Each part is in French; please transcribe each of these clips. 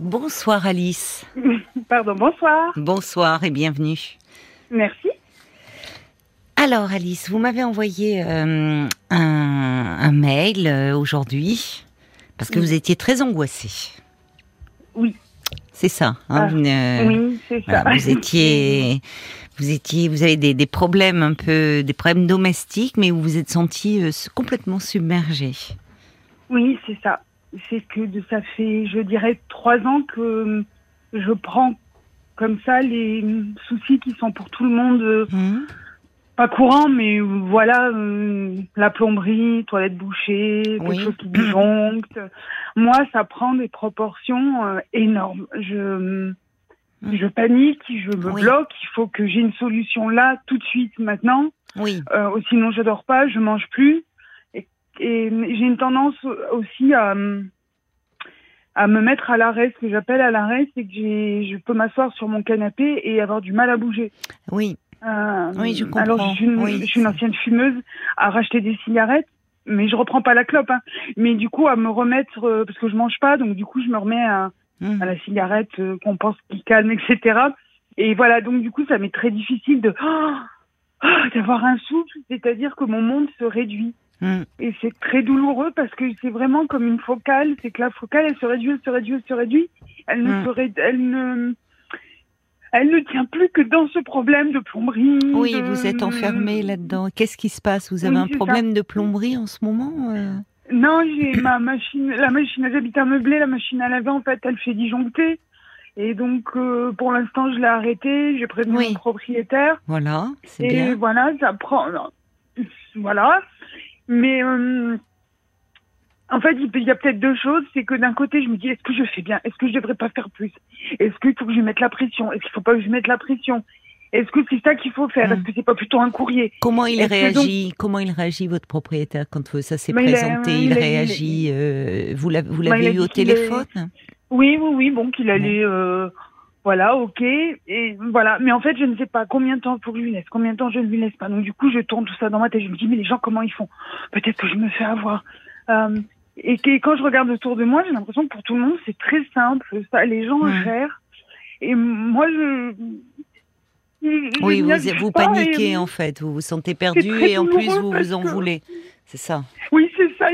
Bonsoir Alice. Pardon, bonsoir. Bonsoir et bienvenue. Merci. Alors Alice, vous m'avez envoyé euh, un, mail euh, aujourd'hui parce que vous étiez très angoissée. Oui. C'est ça. Hein, ah, oui, c'est ça. vous étiez, vous étiez, vous avez des, problèmes un peu, des problèmes domestiques, mais vous vous êtes sentie euh, complètement submergée. Oui, c'est ça. C'est que de, ça fait, je dirais, trois ans que je prends comme ça les soucis qui sont pour tout le monde. Mmh pas courant, mais voilà, euh, la plomberie, toilette bouchée, quelque chose qui disjoncte. Moi, ça prend des proportions euh, énormes. Je, mm. je panique, je me bloque. Il faut que j'ai une solution là, tout de suite, maintenant. Oui. Euh, sinon, je dors pas, je mange plus. Et, j'ai une tendance aussi à à me mettre à l'arrêt. Ce que j'appelle à l'arrêt, c'est que je peux m'asseoir sur mon canapé et avoir du mal à bouger. Oui. Euh, oui, je comprends. Alors, je suis, une, je suis, une, ancienne fumeuse à racheter des cigarettes, mais je reprends pas la clope. Hein. Mais du coup, à me remettre, euh, parce que je mange pas, donc du coup, je me remets à, mmh. à la cigarette euh, qu'on pense qui calme, etc. Et voilà, donc du coup, ça m'est très difficile de oh, d'avoir un souffle, c'est-à-dire que mon monde se réduit. Mmh. Et c'est très douloureux parce que c'est vraiment comme une focale, c'est que la focale, elle se réduit, elle se réduit, elle se réduit. Elle ne, se elle ne elle ne tient plus que dans ce problème de plomberie. Oui, vous êtes enfermée là-dedans. Qu'est-ce qui se passe? Vous avez un problème de plomberie en ce moment euh? Non, j'ai ma machine, la machine à j'habite à meubler, la machine à laver, en fait, elle fait disjoncter. Et donc, euh, pour l'instant, je l'ai arrêtée, j'ai prévenu mon propriétaire. Voilà, c'est bien. Et voilà, ça prend... Voilà. Mais... Euh, en fait, il y a peut-être deux choses. C'est que d'un côté, je me dis, est-ce que je fais bien? Est-ce que je devrais pas faire plus? Est-ce qu'il faut que je mette la pression? Est-ce qu'il faut pas que je mette la pression? Est-ce que c'est ça qu'il faut faire? Est-ce hmm. que c'est pas plutôt un courrier? Comment il réagit? Comment il réagit votre propriétaire quand ça s'est présenté? Il, réagit euh, Vous l'avez eu au téléphone? Oui, oui, oui. Bon, qu'il allait. Euh, voilà, ok, et voilà. Mais en fait, je ne sais pas combien de temps il faut que je lui laisse, combien de temps je ne lui laisse pas. Donc du coup, je tourne tout ça dans ma tête. Je me dis, mais les gens, comment ils font? Peut-être que je me fais avoir. Euh, et quand je regarde autour de moi, j'ai l'impression que pour tout le monde, c'est très simple. Ça, les gens gèrent. Et moi, je. oui, vous, vous paniquez en fait. Vous vous sentez perdu et en plus, vous vous en voulez. C'est ça. Oui, c'est ça.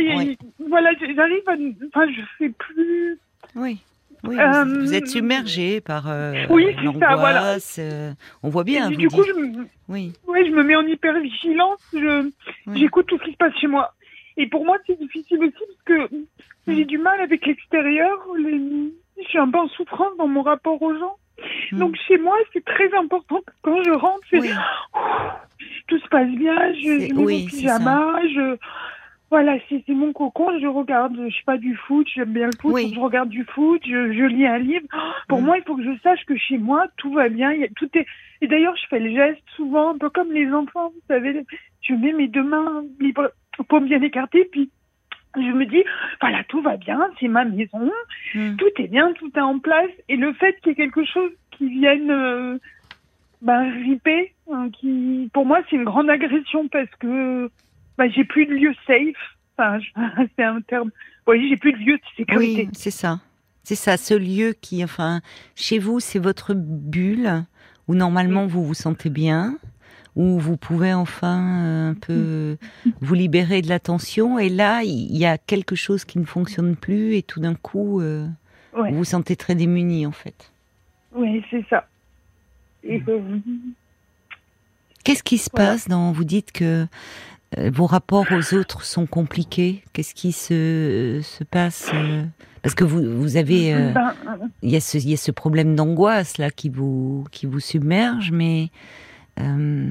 voilà, j'arrive à. Enfin, je sais plus. Oui. Oui, vous, êtes euh, submergé par euh, oui, ça, voilà. Euh, on voit bien. du coup, je me, oui. je me mets en hypervigilance. J'écoute tout ce qui se passe chez moi. Et pour moi, c'est difficile aussi parce que j'ai du mal avec l'extérieur. Je suis un peu en souffrance dans mon rapport aux gens. Hmm. Donc chez moi, c'est très important que quand je rentre, tout se passe bien, je, mets mon pyjama, je voilà, c'est mon cocon, je regarde, je sais pas du foot, j'aime bien le foot, je regarde du foot, je, lis un livre. Pour hmm. moi, il faut que je sache que chez moi, tout va bien, y a, tout est. Et d'ailleurs, je fais le geste souvent, un peu comme les enfants, vous savez, je mets mes deux mains libres pour bien écarter, puis je me dis, voilà, tout va bien, c'est ma maison, hmm. tout est bien, tout est en place. Et le fait qu'il y ait quelque chose qui vienne euh, ben, riper, hein, qui, pour moi, c'est une grande agression parce que ben, j'ai plus de lieu safe. Enfin, c'est un terme. Oui, j'ai plus de lieu de sécurité. Oui, c'est ça. C'est ça, ce lieu qui, enfin, chez vous, c'est votre bulle où normalement vous vous sentez bien où vous pouvez enfin euh, un peu vous libérer de la tension. Et là, il y a quelque chose qui ne fonctionne plus et tout d'un coup, euh, vous vous sentez très démuni en fait. Oui, c'est ça. Qu'est-ce qui se passe dans Vous dites que euh, vos rapports aux autres sont compliqués? Qu'est-ce qui se, se passe Parce que vous, vous avez, ben, il y, a ce, y a ce problème d'angoisse là qui vous qui vous submerge, mais euh,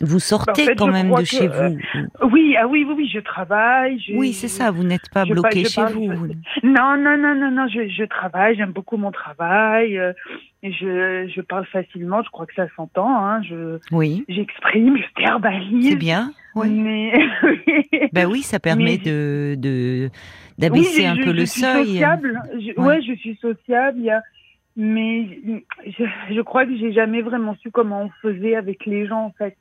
vous sortez quand même de chez euh, vous. oui, ah oui, oui, oui, je travaille. oui, c'est ça. Vous n'êtes pas bloqué chez vous. Non, non, non, non, non. Je, je travaille. J'aime beaucoup mon travail. Euh, je, je parle facilement. Je crois que ça s'entend. Hein, je, oui. J'exprime. Je verbalise. C'est bien. Oui. Mais... ben oui, ça permet de, de d'abaisser un peu le seuil. Sociable. ouais. je suis sociable. Il y a mais je, je crois que j'ai jamais vraiment su comment on faisait avec les gens en fait.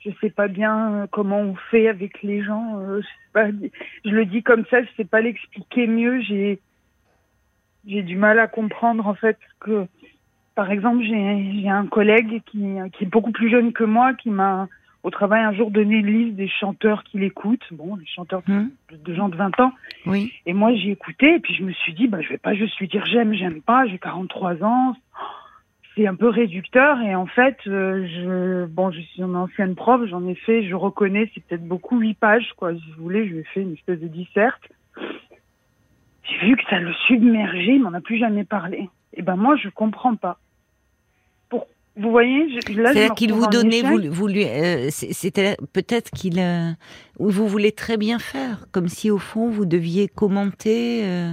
Je sais pas bien comment on fait avec les gens. Euh, je, sais pas, je le dis comme ça, je sais pas l'expliquer mieux. J'ai j'ai du mal à comprendre en fait que, par exemple, j'ai un collègue qui, qui est beaucoup plus jeune que moi qui m'a au travail un jour donné une liste des chanteurs qu'il écoute, bon, les chanteurs de, hmm. gens de 20 ans. Oui. Et moi, j'ai écouté, et puis je me suis dit, bah, je vais pas juste lui dire j'aime, j'aime pas, j'ai 43 ans. C'est un peu réducteur, et en fait, euh, je, bon, je suis une ancienne prof, j'en ai fait, je reconnais, c'est peut-être beaucoup huit pages, quoi. Si vous voulez, je lui ai fait une espèce de disserte. J'ai vu que ça le submergeait, il m'en a plus jamais parlé. Et ben, moi, je comprends pas. Vous voyez, c'est qu'il vous donnait, vous, vous lui, euh, c'était peut-être qu'il, euh, vous voulez très bien faire, comme si au fond vous deviez commenter euh,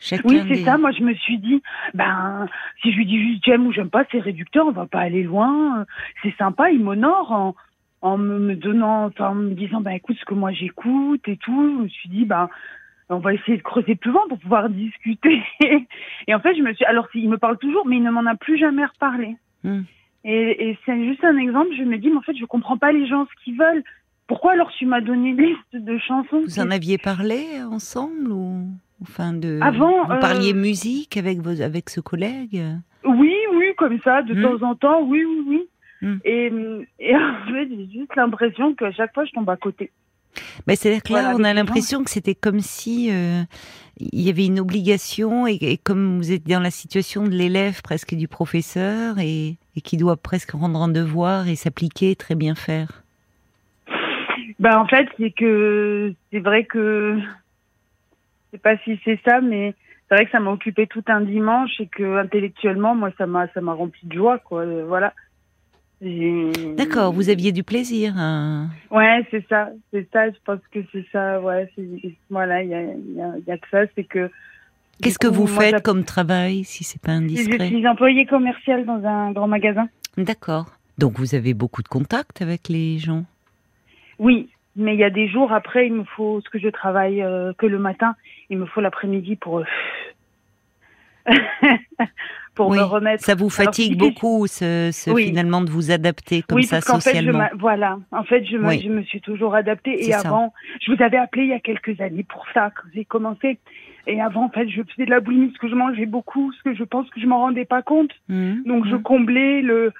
chacun. Oui, c'est ça. Moi, je me suis dit, ben, si je lui dis juste j'aime ou j'aime pas, c'est réducteur, on va pas aller loin. C'est sympa, il m'honore en, en me donnant, en me disant, ben écoute ce que moi j'écoute et tout. Je me suis dit, ben on va essayer de creuser plus loin pour pouvoir discuter. et en fait, je me suis, alors il me parle toujours, mais il ne m'en a plus jamais reparlé. Hmm. Et, c'est juste un exemple, je me dis, mais en fait, je comprends pas les gens ce qu'ils veulent. Pourquoi alors tu m'as donné une liste de chansons Vous en aviez parlé ensemble ou enfin de Avant, vous parliez euh, musique avec vos avec ce collègue? Oui, oui, comme ça, de hmm. temps en temps, oui, oui, oui. Hmm. Et, et en fait, j'ai juste l'impression qu'à chaque fois, je tombe à côté. Mais c'est-à-dire que là, on a l'impression que c'était comme si euh, il y avait une obligation et, comme vous êtes dans la situation de l'élève presque du professeur et, qui doit presque rendre un devoir et s'appliquer, très bien faire. Ben en fait, c'est que c'est vrai que je sais pas si c'est ça, mais c'est vrai que ça m'a occupé tout un dimanche et que intellectuellement, moi, ça m'a ça m'a rempli de joie, quoi. Voilà. D'accord, vous aviez du plaisir. Hein. Ouais, c'est ça, c'est ça. Je pense que c'est ça. Ouais, voilà, il y a, y a, que ça, c'est que. Qu'est-ce que vous faites comme travail, si c'est pas indiscret Je suis employée commerciale dans un grand magasin. D'accord. Donc vous avez beaucoup de contacts avec les gens? Oui, mais il y a des jours après, il me faut ce que je travaille euh, que le matin, il me faut l'après-midi pour. Euh, pour me remettre. Ça vous fatigue beaucoup, ce, ce finalement, de vous adapter comme ça socialement. Fait, je voilà, en fait, je me, je me suis toujours adaptée. Et avant, je vous avais appelé il y a quelques années pour ça, quand j'ai commencé. Et avant, en fait, je faisais de la boulimie, parce que je mangeais beaucoup, ce que je pense que je m'en rendais pas compte. Mmh. Donc, je mmh. comblais le,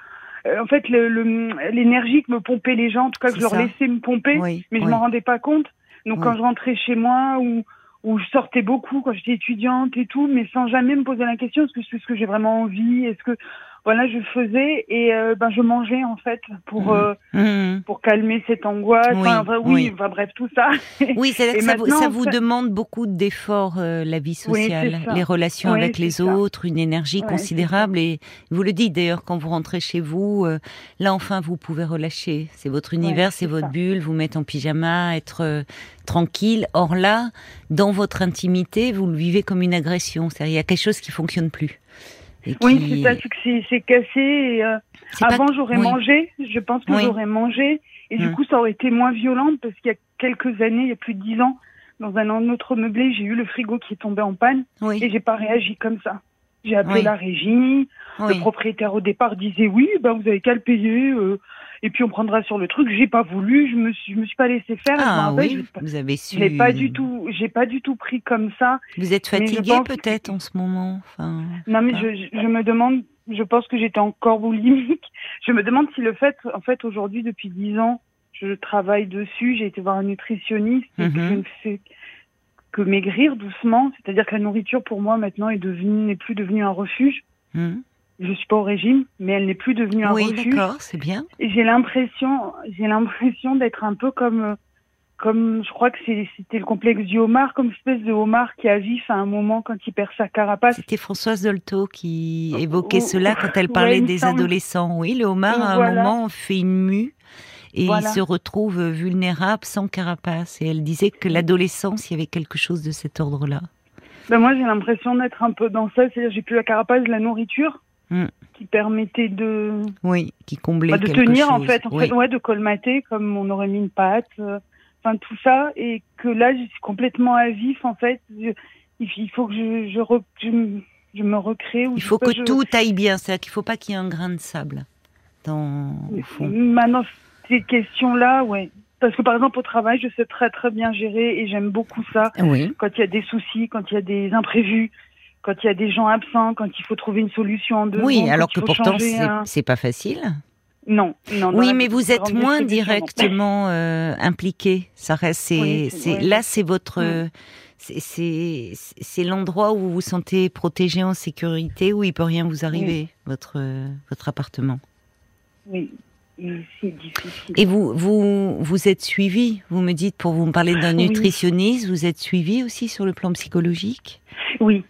euh, en fait, l'énergie le, que me pompaient les gens, en tout cas, que je leur laissais me pomper, mais je m'en rendais pas compte. Donc, quand je rentrais chez moi ou où je sortais beaucoup quand j'étais étudiante et tout, mais sans jamais me poser la question est-ce que c'est ce que j'ai vraiment envie? Est-ce que voilà, je faisais et euh, ben je mangeais en fait pour mmh. Euh, mmh. pour calmer cette angoisse. Oui, enfin, oui, Enfin, bref, tout ça. Oui, c'est que ça, vous, ça vous demande beaucoup d'efforts euh, la vie sociale, les relations avec les autres, une énergie considérable et vous le dites d'ailleurs quand vous rentrez chez vous, là enfin vous pouvez relâcher. C'est votre univers, c'est votre bulle, vous mettre en pyjama, être tranquille. Or là, dans votre intimité, vous le vivez comme une agression. C'est-à-dire il y a quelque chose qui fonctionne plus. Oui, c'est ça, c'est c'est cassé. Euh, avant, j'aurais mangé. Je pense que j'aurais mangé. Et du hum. coup, ça aurait été moins violent parce qu'il y a quelques années, il y a plus de dix ans, dans un autre meublé, j'ai eu le frigo qui est tombé en panne et j'ai pas réagi comme ça. J'ai appelé la régie. Le propriétaire au départ disait oui, ben vous avez qu'à le payer. Euh, et puis on prendra sur le truc. J'ai pas voulu, je me suis, je me suis pas laissé faire. Ah oui, vous avez su. J'ai pas du tout, j'ai pas du tout pris comme ça. Vous êtes fatigué peut-être en ce moment. Enfin, non mais je, je, me demande, je pense que j'étais encore boulimique. Je me demande si le fait, en fait aujourd'hui depuis dix ans, je travaille dessus. J'ai été voir un nutritionniste. et que mhm. je ne fais que maigrir doucement. C'est-à-dire que la nourriture pour moi maintenant est devenue, n'est plus devenue un refuge. Mhm je suis pas au régime, mais elle n'est plus devenue un oui, Oui, d'accord, c'est bien. J'ai l'impression, j'ai l'impression d'être un peu comme, comme, je crois que c'était le complexe du homard, comme espèce de homard qui a vif à un moment quand il perd sa carapace. C'était Françoise Dolto qui évoquait cela quand elle parlait des adolescents. Oui, le homard à un moment fait une mue et il se retrouve vulnérable sans carapace. Et elle disait que l'adolescence, il y avait quelque chose de cet ordre-là. Ben moi, j'ai l'impression d'être un peu dans ça. C'est-à-dire, j'ai plus la carapace de la nourriture. Mm. qui permettait de oui qui comblait bah, de tenir en fait en fait ouais de colmater comme on aurait mis une pâte euh, enfin tout ça. Et que là je suis complètement à vif en fait. Il faut que je je, je, me recrée il faut que tout aille bien. C'est-à-dire qu'il faut pas qu'il y ait un grain de sable dans au fond. maintenant ces questions là ouais. Parce que par exemple au travail je sais très très bien gérer et j'aime beaucoup ça. Oui. quand il y a des soucis quand il y a des imprévus quand il y a des gens absents, quand il faut trouver une solution en deux Oui, alors que pourtant c'est pas facile. Non, non. Oui, mais vous êtes moins directement euh, impliqué. Ça reste, c'est, là, c'est votre, c'est, l'endroit où vous vous sentez protégé en sécurité, où il peut rien vous arriver, votre, votre appartement? Oui. C'est difficile. Et vous, vous, vous êtes suivi, vous me dites, pour vous me parler d'un nutritionniste, vous êtes suivi aussi sur le plan psychologique? Oui,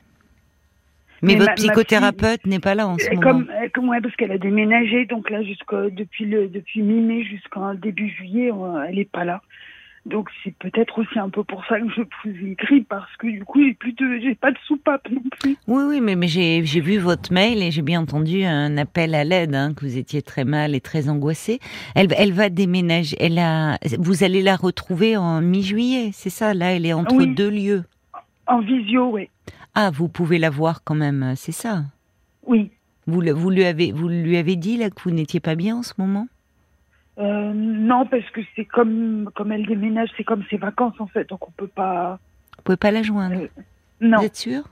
mais, votre psychothérapeute n'est pas là en ce euh, moment. Euh, comme, ouais, parce qu'elle a déménagé, donc là jusqu'à depuis le depuis mi-mai jusqu'en début juillet, elle n'est pas là. Donc c'est peut-être aussi un peu pour ça que je vous écris parce que du coup j'ai plus de j'ai pas de soupape non plus. Oui oui mais mais j'ai j'ai vu votre mail et j'ai bien entendu un appel à l'aide hein, que vous étiez très mal et très angoissé. Elle elle va déménager. Elle a vous allez la retrouver en mi-juillet, c'est ça? Là elle est entre deux lieux. En visio oui. Ah, vous pouvez la voir quand même, euh, c'est ça Oui. Vous, vous, lui avez, vous lui avez dit là, que vous n'étiez pas bien en ce moment? Euh, Non, parce que c'est comme, comme elle déménage, c'est comme ses vacances en fait, donc on peut pas. Vous pouvez pas la joindre? Euh, Non. Vous êtes sûr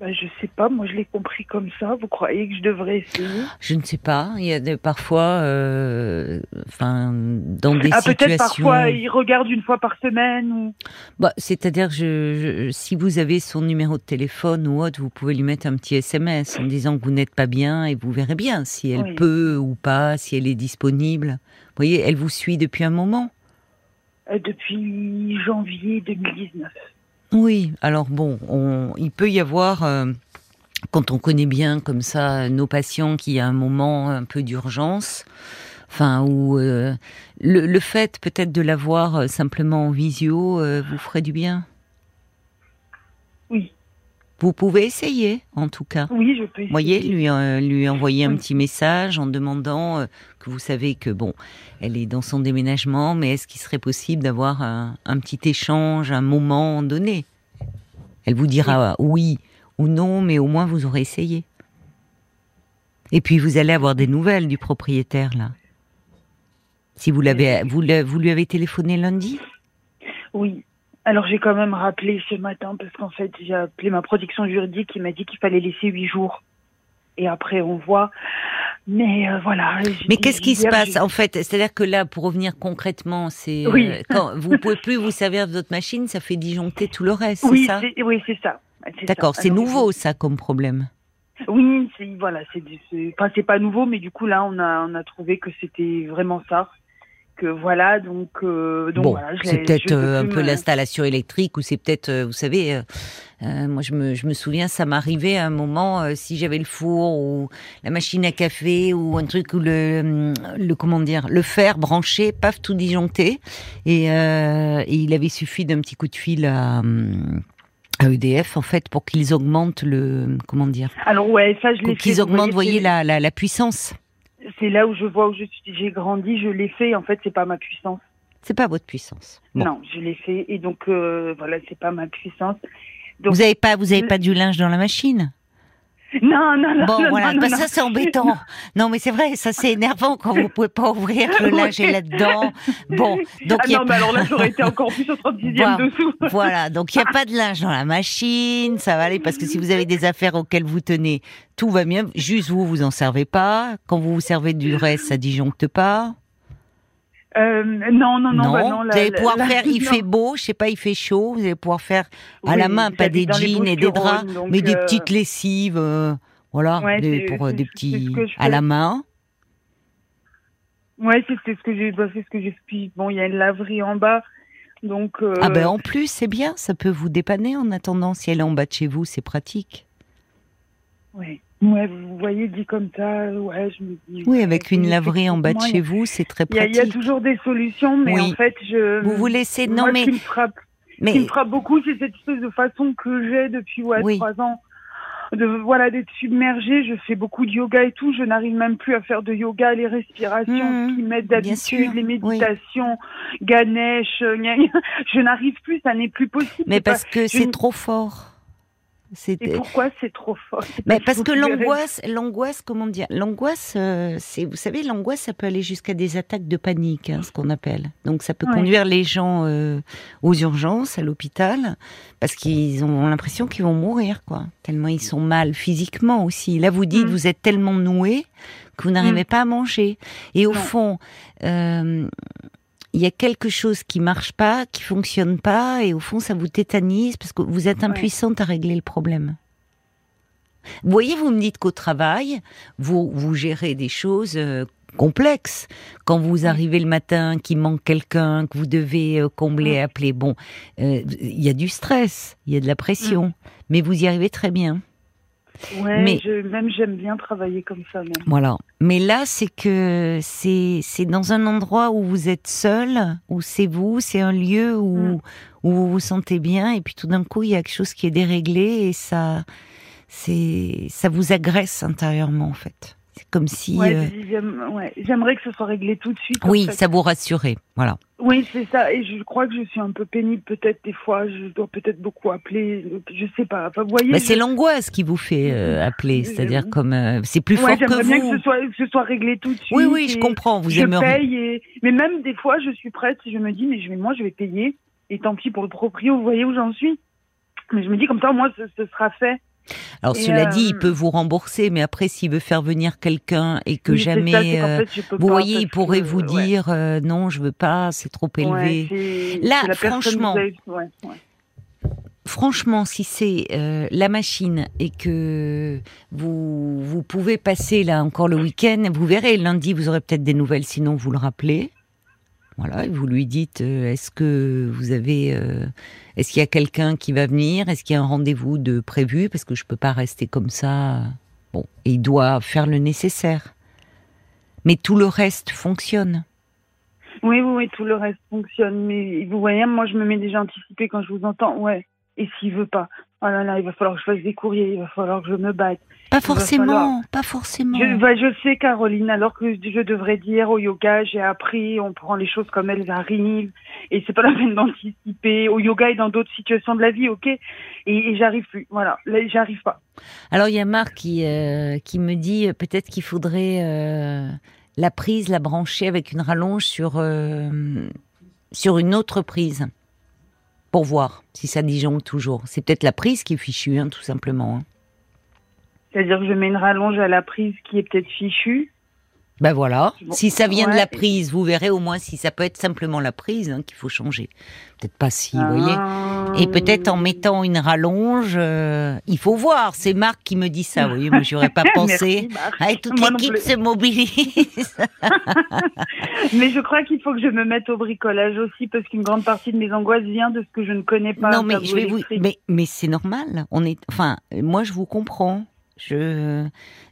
bah, je sais pas, moi je l'ai compris comme ça. Vous croyez que je devrais essayer? Je ne sais pas. Il y a parfois, euh, enfin, dans des ah, situations. Peut-être parfois il regarde une fois par semaine. Ou... Bah, c'est-à-dire, je, si vous avez son numéro de téléphone ou autre, vous pouvez lui mettre un petit SMS en disant que vous n'êtes pas bien et vous verrez bien si elle peut ou pas, si elle est disponible. Vous voyez, elle vous suit depuis un moment. Euh, depuis janvier 2019. Oui, alors bon, il peut y avoir, euh, quand on connaît bien comme ça nos patients qui a un moment un peu d'urgence, enfin, ou euh, le, fait peut-être de l'avoir euh, simplement en visio vous ferait du bien? Vous pouvez essayer, en tout cas. Oui, je peux. Essayer. Voyez, lui, euh, lui envoyer un petit message en demandant euh, que vous savez que bon, elle est dans son déménagement, mais est-ce qu'il serait possible d'avoir un, petit échange, un moment donné? Elle vous dira oui. ou non, mais au moins vous aurez essayé. Et puis vous allez avoir des nouvelles du propriétaire là. Si vous l'avez, vous, vous lui avez téléphoné lundi? Oui. Alors j'ai quand même rappelé ce matin parce qu'en fait j'ai appelé ma protection juridique qui m'a dit qu'il fallait laisser huit jours. Et après on voit. Mais euh, voilà. Mais qu'est-ce qui se passe en fait? C'est-à-dire que là, pour revenir concrètement, c'est euh, oui. quand vous pouvez plus vous servir de votre machine, ça fait disjoncter tout le reste, oui, c'est ça Oui, c'est ça. D'accord, c'est nouveau ça comme problème. Oui, voilà, c'est enfin c'est pas nouveau, mais du coup là on a on a trouvé que c'était vraiment ça voilà, donc, euh, donc bon, c'est peut-être euh, un peu l'installation électrique ou c'est peut-être, euh, vous savez, moi je me, je me souviens, ça m'arrivait à un moment si j'avais le four ou la machine à café ou un truc où le, le comment dire, le fer branché, paf, tout disjoncté, et, et il avait suffi d'un petit coup de fil à à EDF en fait pour qu'ils augmentent le comment dire alors ouais ça je l'ai qu'ils augmentent voyez, la, la, la puissance c'est là où je vois où j'ai grandi, je l'ai fait. En fait, c'est pas ma puissance. C'est pas votre puissance. Non, je l'ai fait et donc euh, voilà, c'est pas ma puissance. Donc, vous avez pas, vous avez pas du linge dans la machine? Non, non, non. Bon, voilà, bah, ça c'est embêtant. Non, mais c'est vrai, ça c'est énervant quand vous pouvez pas ouvrir le linge là-dedans. Bon, donc ah non, mais alors là j'aurais été encore plus au 36e dessous. voilà, donc il y a pas de linge dans la machine, ça va aller parce que si vous avez des affaires auxquelles vous tenez, tout va bien. Juste vous, vous en servez pas. Quand vous vous servez du reste, ça disjoncte pas. Euh, non, non, non. Bah non, vous allez pouvoir faire, il fait beau, je sais pas, il fait chaud, vous allez pouvoir faire à la main, pas des jeans et des draps, mais des euh, petites lessives, euh, voilà, pour des petits à la main. Ouais, c'est ce que j'ai, bah, c'est ce que j'explique. Bon, il y a une laverie en bas, donc. Ah ben en plus, c'est bien, ça peut vous dépanner en attendant. Si elle est en bas de chez vous, c'est pratique. Oui. Ouais, vous voyez, dit comme ça, ouais, je me dis. Oui, avec une laverie en bas de chez vous, c'est très pratique. Il y, a toujours des solutions, mais en fait, je. Vous vous laissez. Non, mais. Ce qui me frappe, mais... qui me frappe beaucoup, c'est cette espèce de façon que j'ai depuis ouais, trois ans. De, voilà, d'être submergée. Je fais beaucoup de yoga et tout. Je n'arrive même plus à faire de yoga, les respirations mmh, qui m'aident d'habitude, les méditations, Ganesh, je n'arrive plus, ça n'est plus possible. Mais parce que c'est trop fort. Et pourquoi c'est trop fort? Mais parce que l'angoisse, l'angoisse, comment dire L'angoisse, euh, c'est, vous savez, l'angoisse, ça peut aller jusqu'à des attaques de panique, hein, ce qu'on appelle. Donc, ça peut conduire les gens euh, aux urgences, à l'hôpital, parce qu'ils ont l'impression qu'ils vont mourir, quoi. Tellement ils sont mal physiquement aussi. Là, vous dites, mm. vous êtes tellement noué que vous n'arrivez mm. pas à manger. Et au fond, euh, il y a quelque chose qui marche pas, qui fonctionne pas, et au fond, ça vous tétanise parce que vous êtes impuissante à régler le problème. Vous voyez, vous me dites qu'au travail, vous, vous gérez des choses euh, complexes. Quand vous arrivez le matin, qu'il manque quelqu'un, que vous devez euh, combler, appeler, bon, euh, il y a du stress, il y a de la pression, mm. mais vous y arrivez très bien. Ouais, mais même j'aime bien travailler comme ça. Même. Voilà. Mais là, c'est que c'est c'est dans un endroit où vous êtes seul, où c'est vous, c'est un lieu où mm. où vous vous sentez bien, et puis tout d'un coup, il y a quelque chose qui est déréglé et ça c'est ça vous agresse intérieurement en fait comme si. Euh, j'aimerais que ce soit réglé tout de suite. Oui, ça vous rassurer, voilà. Oui, c'est ça. Et je crois que je suis un peu pénible peut-être des fois. Je dois peut-être beaucoup appeler. Je sais pas. Enfin, voyez. c'est l'angoisse qui vous fait euh, appeler, c'est-à-dire comme euh, c'est plus fort que vous. J'aimerais bien que ce, soit, que ce soit réglé tout de suite. Oui, oui, je comprends. Vous je paye. Mais même des fois, je suis prête. Je me dis, mais je vais, moi, je vais payer. Et tant pis pour le proprio. Vous voyez où j'en suis? Mais je me dis comme ça, moi, ce sera fait. Alors cela dit, il euh, peut vous rembourser, mais après s'il veut faire venir quelqu'un et que jamais, euh, vous voyez, il pourrait vous dire euh, non, je veux pas, c'est trop élevé. Là, franchement, franchement, si c'est la machine et que vous vous pouvez passer là encore le week-end, vous verrez lundi, vous aurez peut-être des nouvelles, sinon vous le rappelez. Voilà, et vous lui dites est-ce que vous avez est-ce qu'il y a quelqu'un qui va venir? Est-ce qu'il y a un rendez-vous de prévu? Parce que je peux pas rester comme ça. Bon, il doit faire le nécessaire. Mais tout le reste fonctionne. Oui, oui, oui, tout le reste fonctionne. Mais vous voyez, moi, je me mets déjà anticipé quand je vous entends. Ouais. Et s'il veut pas? Oh là là, il va falloir que je fasse des courriers, il va falloir que je me batte. Pas forcément, pas forcément. Je, bah, je sais, Caroline, alors que je devrais dire au yoga, j'ai appris, on prend les choses comme elles arrivent, et c'est pas la peine d'anticiper. Au yoga et dans d'autres situations de la vie, ok Et, j'arrive plus, voilà, là, j'arrive pas. Alors, il y a Marc qui, euh, qui me dit euh, peut-être qu'il faudrait euh, la prise, la brancher avec une rallonge sur, sur une autre prise pour voir si ça disjoncte toujours. C'est peut-être la prise qui est fichue, hein, tout simplement. Hein. C'est-à-dire que je mets une rallonge à la prise qui est peut-être fichue ben voilà. Si ça vient de la prise, vous verrez au moins si ça peut être simplement la prise hein, qu'il faut changer. Peut-être pas si, vous voyez. Et peut-être en mettant une rallonge, euh, il faut voir. C'est Marc qui me dit ça. Vous voyez, moi j'aurais pas pensé. Merci, toute l'équipe se mobilise. mais je crois qu'il faut que je me mette au bricolage aussi parce qu'une grande partie de mes angoisses vient de ce que je ne connais pas. Non, mais je vais vous. Mais, mais c'est normal. On est. Enfin, moi je vous comprends. Je,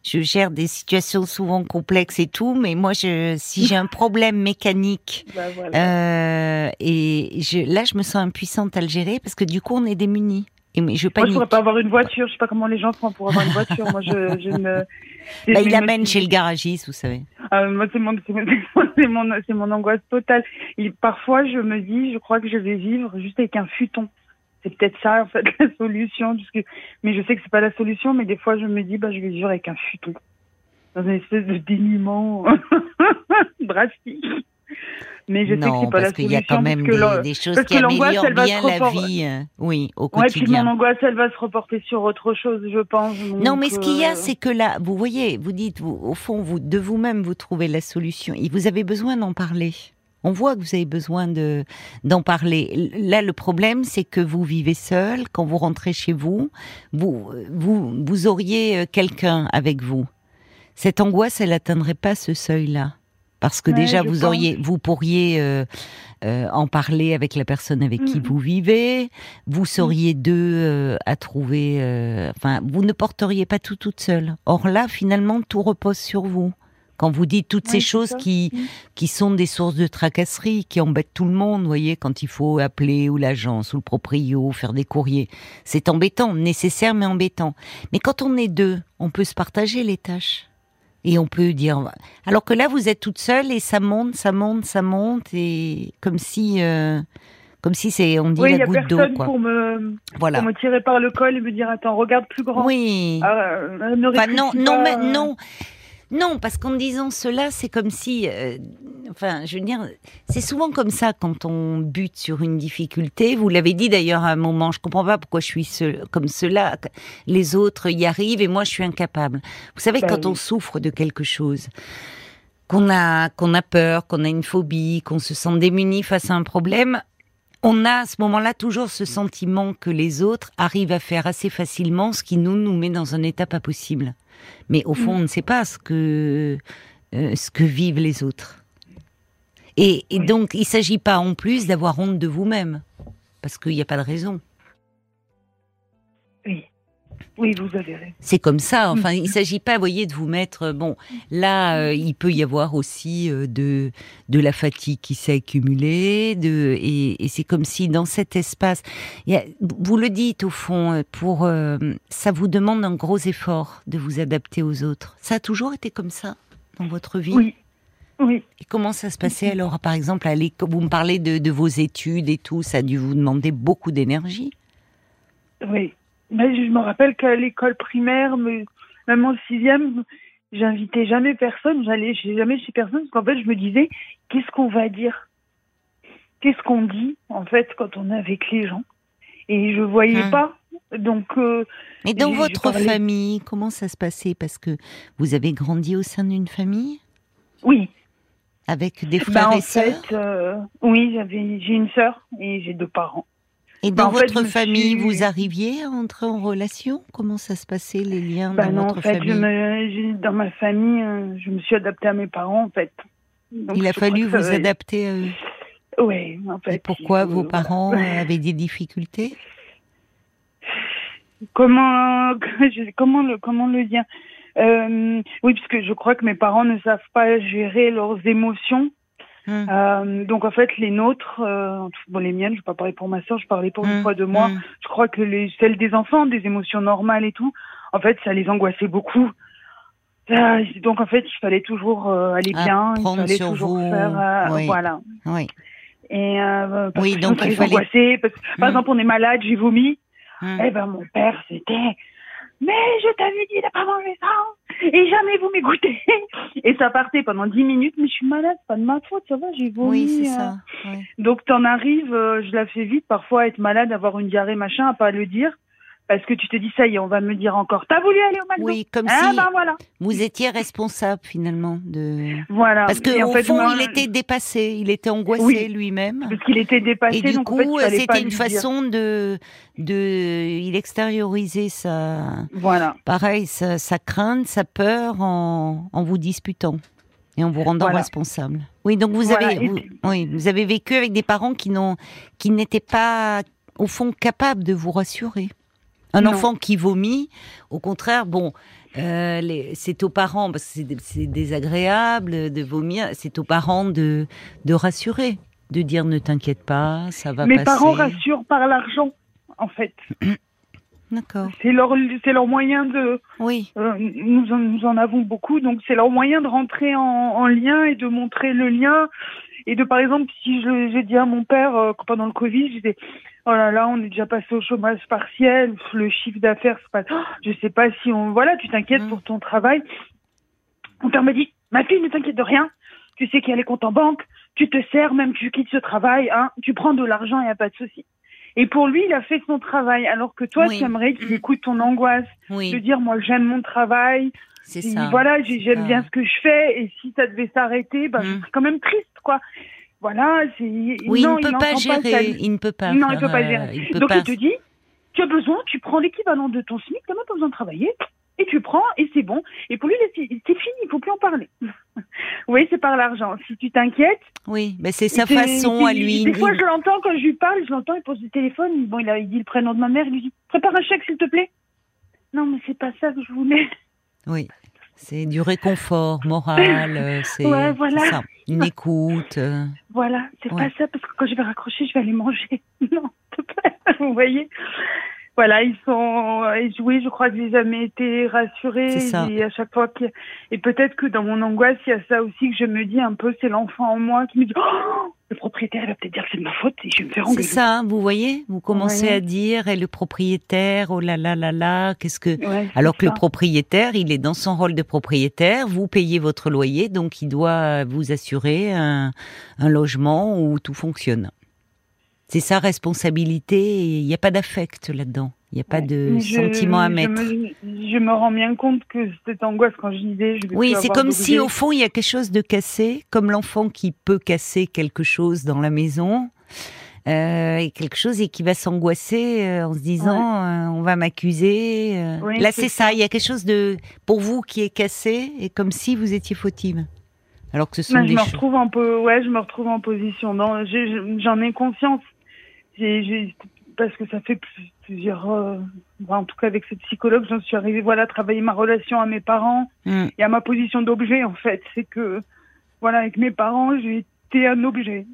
je gère des situations souvent complexes et tout, mais moi, je, si j'ai un problème mécanique, bah, euh, et je, là, je me sens impuissante à le gérer parce que du coup, on est démunis. Et je Moi, je pourrais pas avoir une voiture. Je sais pas comment les gens font pour avoir une voiture. moi, je, je me. Bah, il l'amène chez le garagiste, vous savez. Ah, moi, c'est mon, c'est mon, c'est mon angoisse totale. Et parfois, je me dis, je crois que je vais vivre juste avec un futon c'est peut-être ça en fait la solution. Puisque... Mais je sais que c'est pas la solution, mais des fois je me dis bah je vais vivre avec un futon dans une espèce de dénuement drastique. Mais je sais que c'est pas la solution. qu'il y a quand même des, choses qui améliorent bien la vie, euh, oui, au quotidien. Ouais, puis mon angoisse, elle va se reporter sur autre chose, je pense. non, mais ce qu'il y a, euh, c'est que là, vous voyez, vous dites, vous, au fond, vous de vous-même, vous trouvez la solution. Et vous avez besoin d'en parler. On voit que vous avez besoin de d'en parler. Là, le problème, c'est que vous vivez seul. Quand vous rentrez chez vous, vous vous, vous auriez euh, quelqu'un avec vous. Cette angoisse, elle n'atteindrait pas ce seuil-là, parce que déjà vous auriez, vous pourriez euh, euh, en parler avec la personne avec qui vous vivez. Vous seriez deux à trouver. enfin, vous ne porteriez pas tout toute seule. Or là, finalement, tout repose sur vous. Quand vous dites toutes ces choses qui, mm. qui sont des sources de tracasserie, qui embêtent tout le monde, vous voyez, quand il faut appeler ou l'agence ou le proprio, faire des courriers, c'est embêtant, nécessaire mais embêtant. Mais quand on est deux, on peut se partager les tâches. Et on peut dire, alors que là vous êtes toute seule et ça monte, ça monte, ça monte, et comme si, euh, Comme si c'est, on dit la goutte d'eau, quoi. Pour me, voilà. pour me tirer par le col et me dire, attends, regarde plus grand. Oui. Euh, non, non, mais non. Non, parce qu'en disant cela, c'est comme si, euh, enfin, je veux dire, c'est souvent comme ça quand on bute sur une difficulté. Vous l'avez dit d'ailleurs à un moment. Je comprends pas pourquoi je suis comme cela. Les autres y arrivent et moi je suis incapable. Vous savez, bah quand on souffre de quelque chose, qu'on a qu'on a peur, qu'on a une phobie, qu'on se sent démuni face à un problème, on a à ce moment-là toujours ce sentiment que les autres arrivent à faire assez facilement ce qui nous nous met dans un état pas possible. Mais au fond, mm. on ne sait pas ce que, euh, ce que vivent les autres. Et, donc, il ne s'agit pas en plus d'avoir honte de vous-même, parce qu'il n'y a pas de raison. Oui. Oui, vous avez raison. C'est comme ça. Enfin, il ne s'agit pas, vous voyez, de vous mettre. Euh, bon, là, euh, il peut y avoir aussi de de la fatigue qui s'est accumulée. De et, et c'est comme si dans cet espace, vous le dites au fond, pour ça vous demande un gros effort de vous adapter aux autres. Ça a toujours été comme ça dans votre vie? Oui. Oui. Et comment ça se passait alors, par exemple, à Vous me parlez de, vos études et tout, ça a dû vous demander beaucoup d'énergie? Oui. Mais je me rappelle qu'à l'école primaire, même en sixième, j'invitais jamais personne, j'allais jamais chez personne, parce qu'en fait, je me disais, qu'est-ce qu'on va dire? Qu'est-ce qu'on dit, en fait, quand on est avec les gens? Et je voyais hum. pas. Donc. Euh, Mais dans votre famille, comment ça se passait? Parce que vous avez grandi au sein d'une famille? Oui. Avec des bah, frères et sœurs fait, euh, Oui, j'avais, j'ai une sœur et j'ai deux parents. Et dans bah, votre famille, vous arriviez à entrer en relation? Comment ça se passait, les liens bah dans votre en fait, famille? Dans ma famille, euh, je me suis adaptée à mes parents, en fait. Il a fallu vous adapter à eux Oui, en fait. Et pourquoi vos parents avaient des difficultés? Comment, comment, le, comment le dire? Euh, oui, puisque je crois que mes parents ne savent pas gérer leurs émotions. Hmm. Euh, donc en fait, les nôtres, euh, bon, les miennes, je ne vais pas parler pour ma soeur, je parlais pour une hmm. fois de moi. Hmm. Je crois que les, celles des enfants, des émotions normales et tout, en fait, ça les angoissait beaucoup. Euh, donc en fait, il fallait toujours euh, aller ah, bien, il fallait toujours faire, euh, voilà. Oui. Et oui, donc il fallait. Angoisser, parce que, par exemple, on est malade, j'ai vomi. Eh ben mon père, c'était mais je t'avais dit de pas manger ça et jamais vous m'écoutez. Et ça partait pendant dix minutes, mais je suis malade, pas de ma faute, ça va, j'ai vomi. Oui, c'est ça. Euh. Donc t'en arrives, euh, je la fais vite, parfois être malade, avoir une diarrhée, machin, à pas le dire parce que tu te dis ça y est, on va me dire encore, t'as voulu aller au McDo Oui, comme ah, si ben voilà. vous étiez responsable finalement de. Voilà. Parce que au fait, fond, il était dépassé, il était angoissé lui-même. Parce qu'il était dépassé. Et du coup, c'était une façon de de, il extériorisait sa. Voilà. Pareil, sa, sa crainte, sa peur en, en vous disputant et en vous rendant responsable. Oui, donc vous avez, oui, vous avez vécu avec des parents qui n'ont, qui n'étaient pas au fond capables de vous rassurer. Un enfant qui vomit, au contraire, bon, euh, c'est aux parents, parce que c'est désagréable de vomir, c'est aux parents de, de rassurer, de dire ne t'inquiète pas, ça va passer. Mes parents rassurent par l'argent, en fait. D'accord. C'est leur, c'est leur moyen de. Oui. Euh, nous, en, nous en avons beaucoup, donc c'est leur moyen de rentrer en, en, lien et de montrer le lien. Et de, par exemple, si j'ai dit à mon père euh, pendant le Covid, je disais, oh là là, on est déjà passé au chômage partiel, le chiffre d'affaires, c'est pas, je sais pas si on, voilà, tu t'inquiètes mm. pour ton travail. Mon père m'a dit, ma fille, ne t'inquiète de rien. Tu sais qu'il y a les comptes en banque, tu te sers, même tu quittes ce travail, hein, tu prends de l'argent, il n'y a pas de souci. Et pour lui, il a fait son travail, alors que toi, tu aimerais qu'il mm. écoute ton angoisse, de dire, moi, j'aime mon travail. C'est ça. Voilà, j'aime bien ce que je fais, et si ça devait s'arrêter, ben, je mm. serais quand même triste, quoi. Voilà, c'est. Oui, il ne peut pas gérer. il ne peut pas. Non, il ne peut pas gérer. Donc il te dit, tu as besoin, tu prends l'équivalent de ton SMIC, tu n'as même pas besoin de travailler, et tu prends, et c'est bon. Et pour lui, c'est fini, il faut plus en parler. oui, c'est par l'argent. Si tu t'inquiètes. Oui, mais c'est sa façon à lui. Des fois, je l'entends quand je lui parle, je l'entends, il pose le téléphone, bon, il, a, il dit le prénom de ma mère, il lui dit, prépare un chèque, s'il te plaît. Non, mais c'est pas ça que je voulais. Oui. C'est du réconfort moral, euh, c'est ça, une écoute. Euh. Voilà, c'est pas ça, parce que quand je vais raccrocher, je vais aller manger. Non, vous voyez voilà, ils sont. Oui, je crois que j'ai jamais été rassurée. C'est ça. Et à chaque fois et peut-être que dans mon angoisse, il y a ça aussi que je me dis un peu, c'est l'enfant en moi qui me dit. Oh le propriétaire il va peut-être dire que c'est de ma faute et je vais me faire engueuler. C'est ça, vous voyez Vous commencez à dire, et le propriétaire, oh là là là là, qu'est-ce que... Alors que le propriétaire, il est dans son rôle de propriétaire, vous payez votre loyer, donc il doit vous assurer un, un logement où tout fonctionne. C'est sa responsabilité, il n'y a pas d'affect là-dedans. Il n'y a pas de sentiment à mettre. Je me, rends bien compte que cette angoisse quand je disais. Je oui, c'est comme si au fond il y a quelque chose de cassé, comme l'enfant qui peut casser quelque chose dans la maison. Euh, et quelque chose et qui va s'angoisser euh, en se disant euh, on va m'accuser. Là c'est ça. il y a quelque chose de pour vous qui est cassé et comme si vous étiez fautive. Alors que ce sont des je me retrouve un peu ouais, je me retrouve en position. J'en ai, conscience. Parce que ça fait plusieurs, euh, en tout cas avec cette psychologue, j'en suis arrivée, voilà, à travailler ma relation à mes parents mm. et à ma position d'objet, en fait. C'est que, voilà, avec mes parents, j'ai été un objet.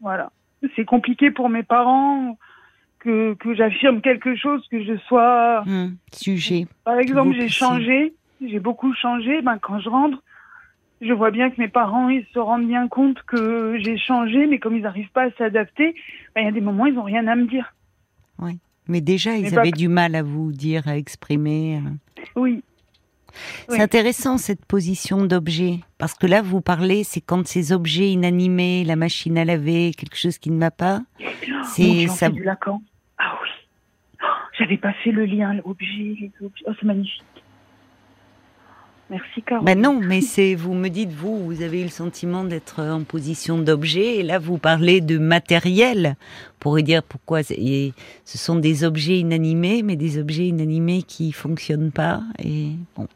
Voilà. C'est compliqué pour mes parents que, que j'affirme quelque chose, que je sois. Mm. Sujet. Par exemple, j'ai changé, j'ai beaucoup changé. Ben, quand je rentre, je vois bien que mes parents, ils se rendent bien compte que j'ai changé, mais comme ils n'arrivent pas à s'adapter, ben, il y a des moments, ils n'ont rien à me dire. Oui. Mais déjà, ils avaient du mal à vous dire, à exprimer. Euh. Oui. C'est intéressant cette position d'objet, parce que là, vous parlez, c'est quand ces objets inanimés, la machine à laver, quelque chose qui ne va pas. C'est ça. Du Lacan. Ah oui. Oh, j'avais pas fait le lien, l'objet, Oh, c'est magnifique. Merci Caroline. Ben non, mais c'est vous me dites vous, vous avez eu le sentiment d'être en position d'objet et là vous parlez de matériel. On pourrait dire pourquoi ce sont des objets inanimés, mais des objets inanimés qui fonctionnent pas et bon.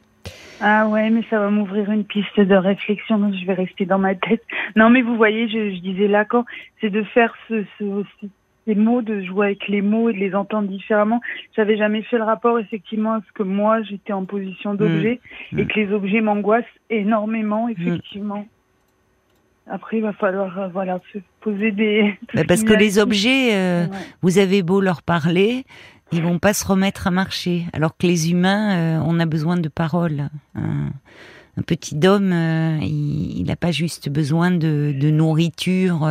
Ah ouais, mais ça va m'ouvrir une piste de réflexion, donc je vais rester dans ma tête. Non, mais vous voyez, je, je disais là quand c'est de faire ce, ce, ce les mots, de jouer avec les mots et de les entendre différemment. J'avais jamais fait le rapport effectivement à ce que moi j'étais en position d'objet mmh. et que les objets m'angoissent énormément mmh. effectivement. Après, il va falloir euh, voilà se poser des. Bah, parce que les objets, euh, vous avez beau leur parler, ils vont pas se remettre à marcher. Alors que les humains, euh, on a besoin de paroles. Un, petit homme, il n'a pas juste besoin de, de nourriture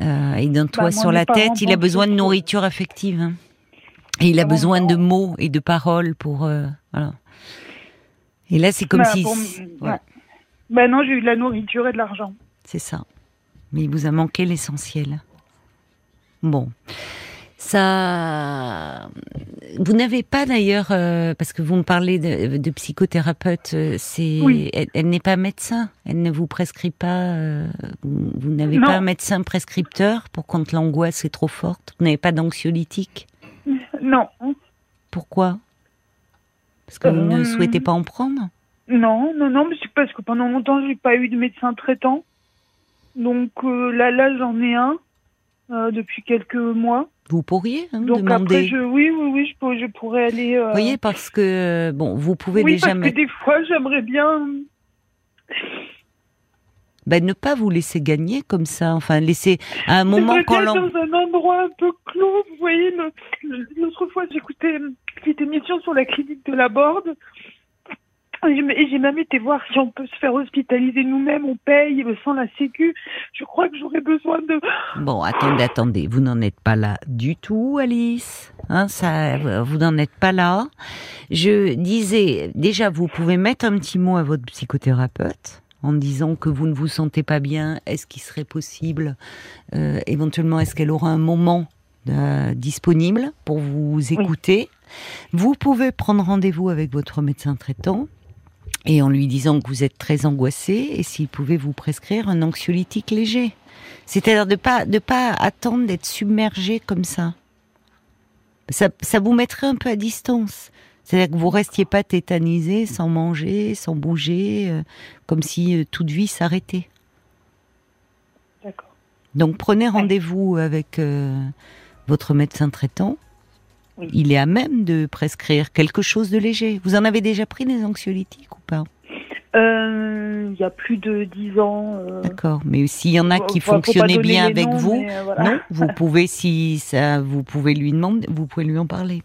euh, et d'un toit bah, sur la tête, il a besoin de nourriture affective. Hein. Et il a besoin de mots et de paroles pour. Euh, voilà. Et là, c'est comme bah, si. Ben non, j'ai eu de la nourriture et de l'argent. C'est ça. Mais il vous a manqué l'essentiel. Bon ça. Vous n'avez pas d'ailleurs, euh, parce que vous me parlez de, psychothérapeute, euh, c'est, elle, n'est pas médecin, elle ne vous prescrit pas, euh, vous, n'avez pas un médecin prescripteur pour quand l'angoisse est trop forte? Vous n'avez pas d'anxiolytique? Non. Pourquoi? Parce que vous ne souhaitez pas en prendre? Non, non, non, mais c'est parce que pendant longtemps j'ai pas eu de médecin traitant. Donc là, là, j'en ai un depuis quelques mois. Vous pourriez hein, Donc demander. Après, oui, oui, oui, je, je pourrais aller. Euh... Vous voyez, parce que bon, vous pouvez oui, déjà. parce que des fois, j'aimerais bien. Ben, ne pas vous laisser gagner comme ça, enfin laisser à un moment quand l'on... dans un endroit un peu clos, vous voyez, l'autre fois j'écoutais cette émission sur la clinique de la Borde, et j'ai même été voir si on peut se faire hospitaliser nous-mêmes, on paye sans la sécu. Je crois que j'aurais besoin de... Bon, attendez, attendez, vous n'en êtes pas là du tout, Alice. Hein, ça, vous n'en êtes pas là. Je disais, déjà, vous pouvez mettre un petit mot à votre psychothérapeute en disant que vous ne vous sentez pas bien. Est-ce qu'il serait possible, euh, éventuellement, est-ce qu'elle aura un moment euh, disponible pour vous écouter? Vous pouvez prendre rendez-vous avec votre médecin traitant et en lui disant que vous êtes très angoissé et s'il pouvait vous prescrire un anxiolytique léger. C'est-à-dire de pas de pas attendre d'être submergé comme ça. ça. Ça vous mettrait un peu à distance. C'est-à-dire que vous restiez pas tétanisé, sans manger, sans bouger, euh, comme si euh, toute vie s'arrêtait. D'accord. Donc prenez rendez-vous avec euh, votre médecin traitant il est à même de prescrire quelque chose de léger. Vous en avez déjà pris des anxiolytiques ou pas? Euh, il y a plus de dix ans. Euh, D'accord, mais s'il y en a qui fonctionnaient bien avec vous, euh, non, vous pouvez si ça, vous pouvez lui demander, vous pouvez lui en parler.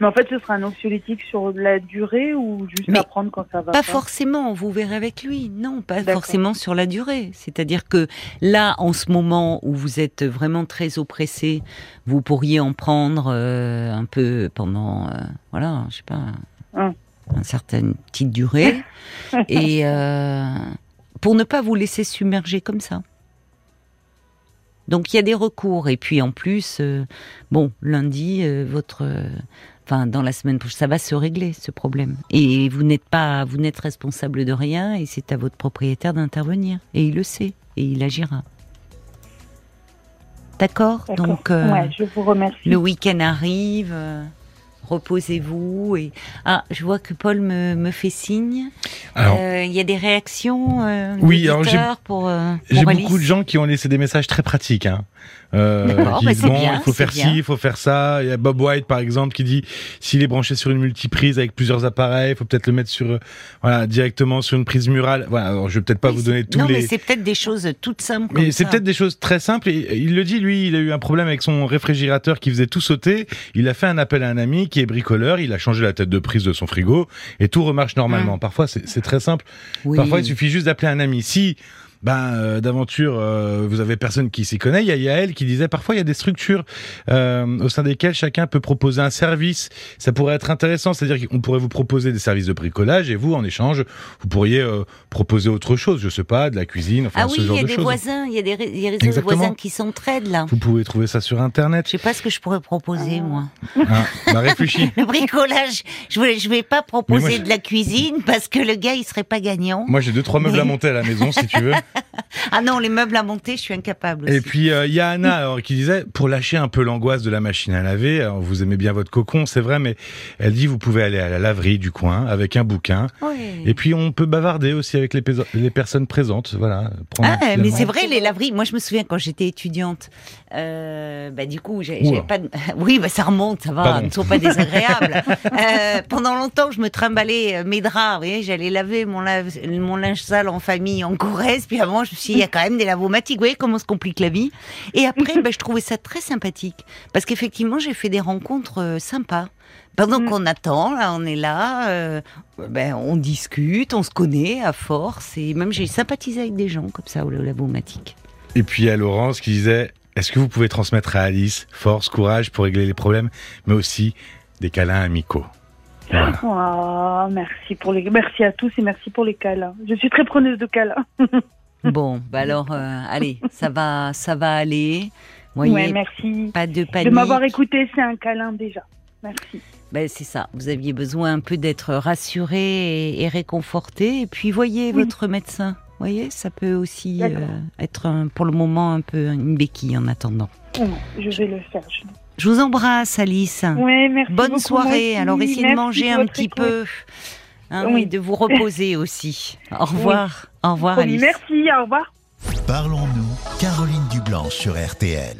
Mais en fait, ce sera un anxiolytique sur la durée ou juste à prendre quand ça va pas, pas forcément, vous verrez avec lui. Non, pas forcément sur la durée. C'est-à-dire que là, en ce moment où vous êtes vraiment très oppressé, vous pourriez en prendre euh, un peu pendant, euh, voilà, je sais pas, hum. une certaine petite durée, et euh, pour ne pas vous laisser submerger comme ça. Donc il y a des recours et puis en plus, bon, lundi, votre enfin dans la semaine prochaine, ça va se régler ce problème. Et vous n'êtes pas, vous n'êtes responsable de rien, et c'est à votre propriétaire d'intervenir. Et il le sait, et il agira. D'accord Donc, euh, je vous remercie. Le week-end arrive. Euh, reposez-vous. Et ah, je vois que Paul me, me fait signe. Euh, il y a des réactions. Euh, oui, alors j'ai pour, j'ai beaucoup de gens qui ont laissé des messages très pratiques. Hein. Euh, bah, il faut faire ci, il faut faire ça. Il y a Bob White par exemple qui dit s'il est branché sur une multiprise avec plusieurs appareils, il faut peut-être le mettre sur euh, voilà directement sur une prise murale. Voilà, alors je vais peut-être pas vous donner tous non, les. Non, mais c'est peut-être des choses toutes simples. Mais c'est peut-être des choses très simples. Et il le dit lui, il a eu un problème avec son réfrigérateur qui faisait tout sauter. Il a fait un appel à un ami qui est bricoleur. Il a changé la tête de prise de son frigo et tout remarche normalement. Hum. Parfois c'est très simple. Parfois il suffit juste d'appeler un ami. Si ben euh, d'aventure, euh, vous avez personne qui s'y connaît. Il y a Yael qui disait parfois il y a des structures euh, au sein desquelles chacun peut proposer un service. Ça pourrait être intéressant, c'est-à-dire qu'on pourrait vous proposer des services de bricolage et vous, en échange, vous pourriez proposer autre chose. Je sais pas, de la cuisine, enfin ah oui, ce genre de choses. il y a des voisins, il y a des, réseaux de voisins qui s'entraident là. Vous pouvez trouver ça sur internet. Je sais pas ce que je pourrais proposer moi. Ah, bah réfléchis. le bricolage, je vais, je vais pas proposer de la cuisine parce que le gars il serait pas gagnant. Moi j'ai deux trois meubles à monter à la maison si tu veux. ah non, les meubles à monter, je suis incapable. Et puis euh, il y a Anna qui disait pour lâcher un peu l'angoisse de la machine à laver, vous aimez bien votre cocon, c'est vrai, mais elle dit vous pouvez aller à la laverie du coin avec un bouquin. Et puis on peut bavarder aussi avec les, les personnes présentes, voilà. Ah, mais c'est vrai les laveries. Moi je me souviens quand j'étais étudiante, euh, bah du coup j'ai pas. Oui, bah ça remonte, ça va, ne sont pas désagréables. euh, pendant longtemps je me trimballais euh, mes draps, vous voyez, j'allais laver mon, mon linge sale en famille en Corrèze, puis avant je me suis il y a quand même des lavomatiques. Vous voyez comment se complique la vie. Et après, ben, je trouvais ça très sympathique. Parce qu'effectivement, j'ai fait des rencontres euh, sympas. Pendant mm. qu'on attend, là, on est là, euh, ben, on discute, on se connaît à force. Et même, j'ai sympathisé avec des gens comme ça, au lavomatique. Et puis, il y a Laurence qui disait Est-ce que vous pouvez transmettre à Alice force, courage pour régler les problèmes, mais aussi des câlins amicaux? Oh, merci pour les merci à tous et merci pour les câlins. Je suis très preneuse de câlins. Bon, bah alors, euh, allez, ça va, ça va aller. Oui, merci. Pas de panique. De m'avoir écouté, c'est un câlin déjà. Merci. Ben, c'est ça. Vous aviez besoin un peu d'être rassuré et, réconforté. Et puis, voyez votre médecin. Voyez, ça peut aussi euh, être pour le moment un peu une béquille en attendant. je vais le faire. Je, vous embrasse, Alice. Merci. Bonne soirée. Alors, essayez de manger un petit peu. Hein, oui. de vous reposer aussi. Au revoir. Au revoir, Alice. Merci, au revoir. Parlons-nous, Caroline Dublanc sur RTL.